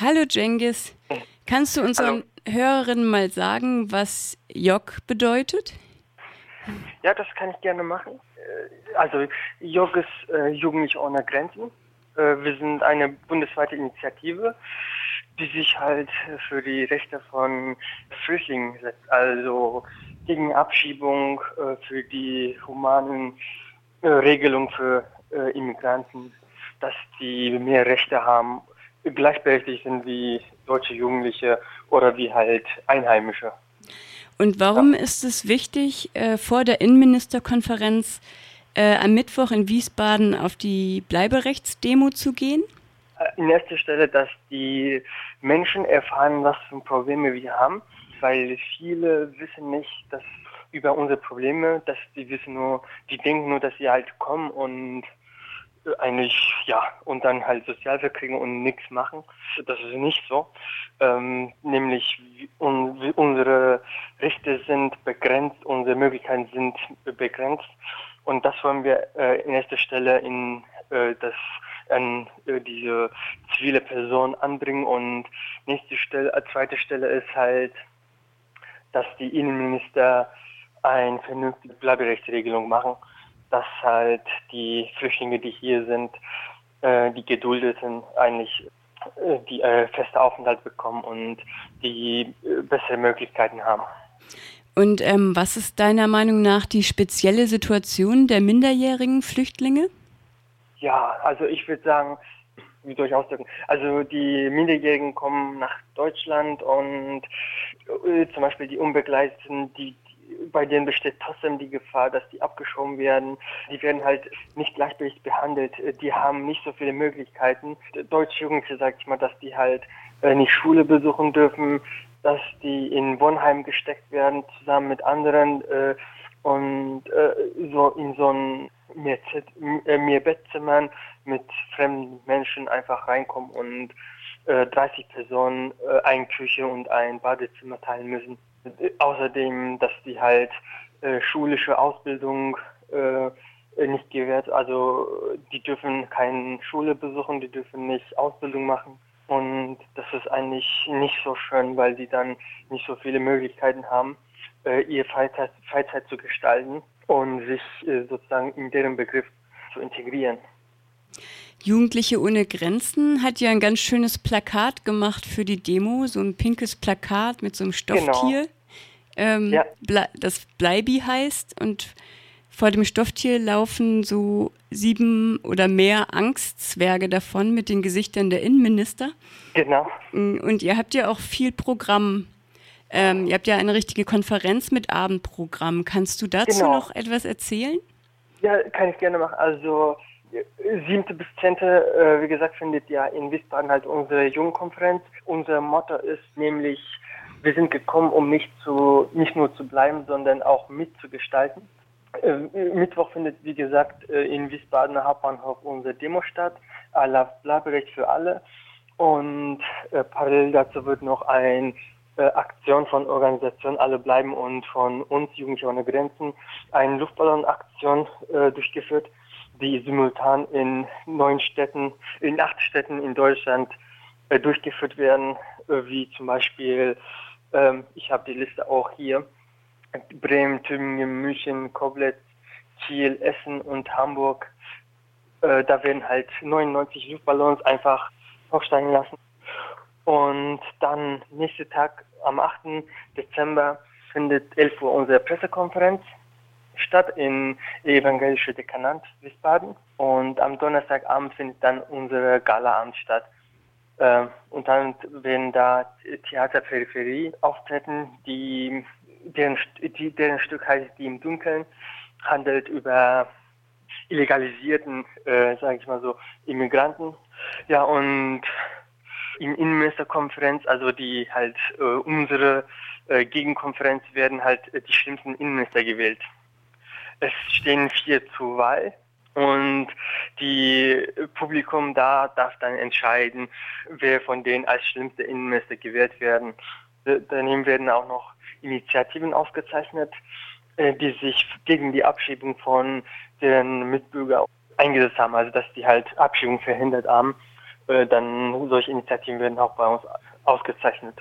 Hallo Jengis. Kannst du unseren Hallo. Hörerinnen mal sagen, was JOG bedeutet? Ja, das kann ich gerne machen. Äh, also JOG ist äh, Jugendliche ohne Grenzen. Äh, wir sind eine bundesweite Initiative, die sich halt für die Rechte von Flüchtlingen setzt, also gegen Abschiebung, äh, für die humanen äh, Regelungen für äh, Immigranten, dass die mehr Rechte haben, gleichberechtigt sind wie deutsche Jugendliche oder wie halt Einheimische. Und warum ja. ist es wichtig, vor der Innenministerkonferenz äh, am Mittwoch in Wiesbaden auf die Bleiberechtsdemo zu gehen? In erster Stelle, dass die Menschen erfahren, was für Probleme wir haben, weil viele wissen nicht, dass über unsere Probleme, dass die wissen nur, die denken nur, dass sie halt kommen und eigentlich, ja, und dann halt Sozialhilfe kriegen und nichts machen. Das ist nicht so. Ähm, nämlich un unsere Rechte sind begrenzt, unsere Möglichkeiten sind begrenzt und das wollen wir äh, in erster Stelle in äh, das an äh, diese zivile Person anbringen und nächste Stelle, äh, zweite Stelle ist halt, dass die Innenminister eine vernünftige Bleiberechtsregelung machen, dass halt die Flüchtlinge, die hier sind, äh, die Geduldeten eigentlich äh, die äh, feste Aufenthalt bekommen und die äh, bessere Möglichkeiten haben. Und ähm, was ist deiner Meinung nach die spezielle Situation der minderjährigen Flüchtlinge? Ja, also ich würde sagen, wie soll ich ausdrücken? Also die Minderjährigen kommen nach Deutschland und äh, zum Beispiel die Unbegleiteten, die, bei denen besteht trotzdem die Gefahr, dass die abgeschoben werden. Die werden halt nicht gleichberechtigt behandelt. Die haben nicht so viele Möglichkeiten. Deutsche Jugendliche, sag ich mal, dass die halt äh, nicht Schule besuchen dürfen, dass die in Wohnheim gesteckt werden, zusammen mit anderen äh, und äh, so in so ein mehr, äh, mehr Bettzimmern mit fremden Menschen einfach reinkommen und äh, 30 Personen äh, eine Küche und ein Badezimmer teilen müssen. Außerdem, dass die halt äh, schulische Ausbildung äh, nicht gewährt, also die dürfen keine Schule besuchen, die dürfen nicht Ausbildung machen. Und das ist eigentlich nicht so schön, weil die dann nicht so viele Möglichkeiten haben, äh, ihre Freizeit, Freizeit zu gestalten und sich äh, sozusagen in deren Begriff zu integrieren. Jugendliche ohne Grenzen hat ja ein ganz schönes Plakat gemacht für die Demo, so ein pinkes Plakat mit so einem Stofftier, genau. ähm, ja. das Bleibi heißt und vor dem Stofftier laufen so sieben oder mehr Angstzwerge davon mit den Gesichtern der Innenminister. Genau. Mm, und ihr habt ja auch viel Programm. Ähm, ihr habt ja eine richtige Konferenz mit Abendprogramm. Kannst du dazu genau. noch etwas erzählen? Ja, kann ich gerne machen. Also siebte bis zehnte, äh, wie gesagt, findet ja in Wiesbaden halt unsere Jugendkonferenz. Unser Motto ist nämlich, wir sind gekommen, um nicht zu, nicht nur zu bleiben, sondern auch mitzugestalten. Äh, Mittwoch findet, wie gesagt, äh, in Wiesbadener Hauptbahnhof unsere Demo statt. Bleiberecht für alle. Und äh, parallel dazu wird noch eine Aktion von Organisation Alle bleiben und von uns, Jugendliche ohne Grenzen, eine Luftballonaktion durchgeführt, die simultan in neun Städten, in acht Städten in Deutschland äh, durchgeführt werden, wie zum Beispiel, ähm, ich habe die Liste auch hier, Bremen, Tübingen, München, Koblenz, Kiel, Essen und Hamburg. Äh, da werden halt 99 Luftballons einfach hochsteigen lassen. Und dann nächsten Tag am 8. Dezember findet 11 Uhr unsere Pressekonferenz statt in Evangelische Dekanat Wiesbaden. Und am Donnerstagabend findet dann unsere Galaabend statt. Äh, und dann werden da Theaterperipherie auftreten, die deren, die, deren Stück heißt Die im Dunkeln, handelt über illegalisierten, äh, sage ich mal so, Immigranten. Ja, und in Innenministerkonferenz, also die halt äh, unsere äh, Gegenkonferenz, werden halt äh, die schlimmsten Innenminister gewählt. Es stehen vier zur Wahl und die Publikum da darf dann entscheiden, wer von denen als schlimmste Innenminister gewählt werden. Daneben werden auch noch Initiativen aufgezeichnet, äh, die sich gegen die Abschiebung von den Mitbürgern eingesetzt haben, also dass die halt Abschiebung verhindert haben. äh, dann solche Initiativen werden auch bei uns ausgezeichnet.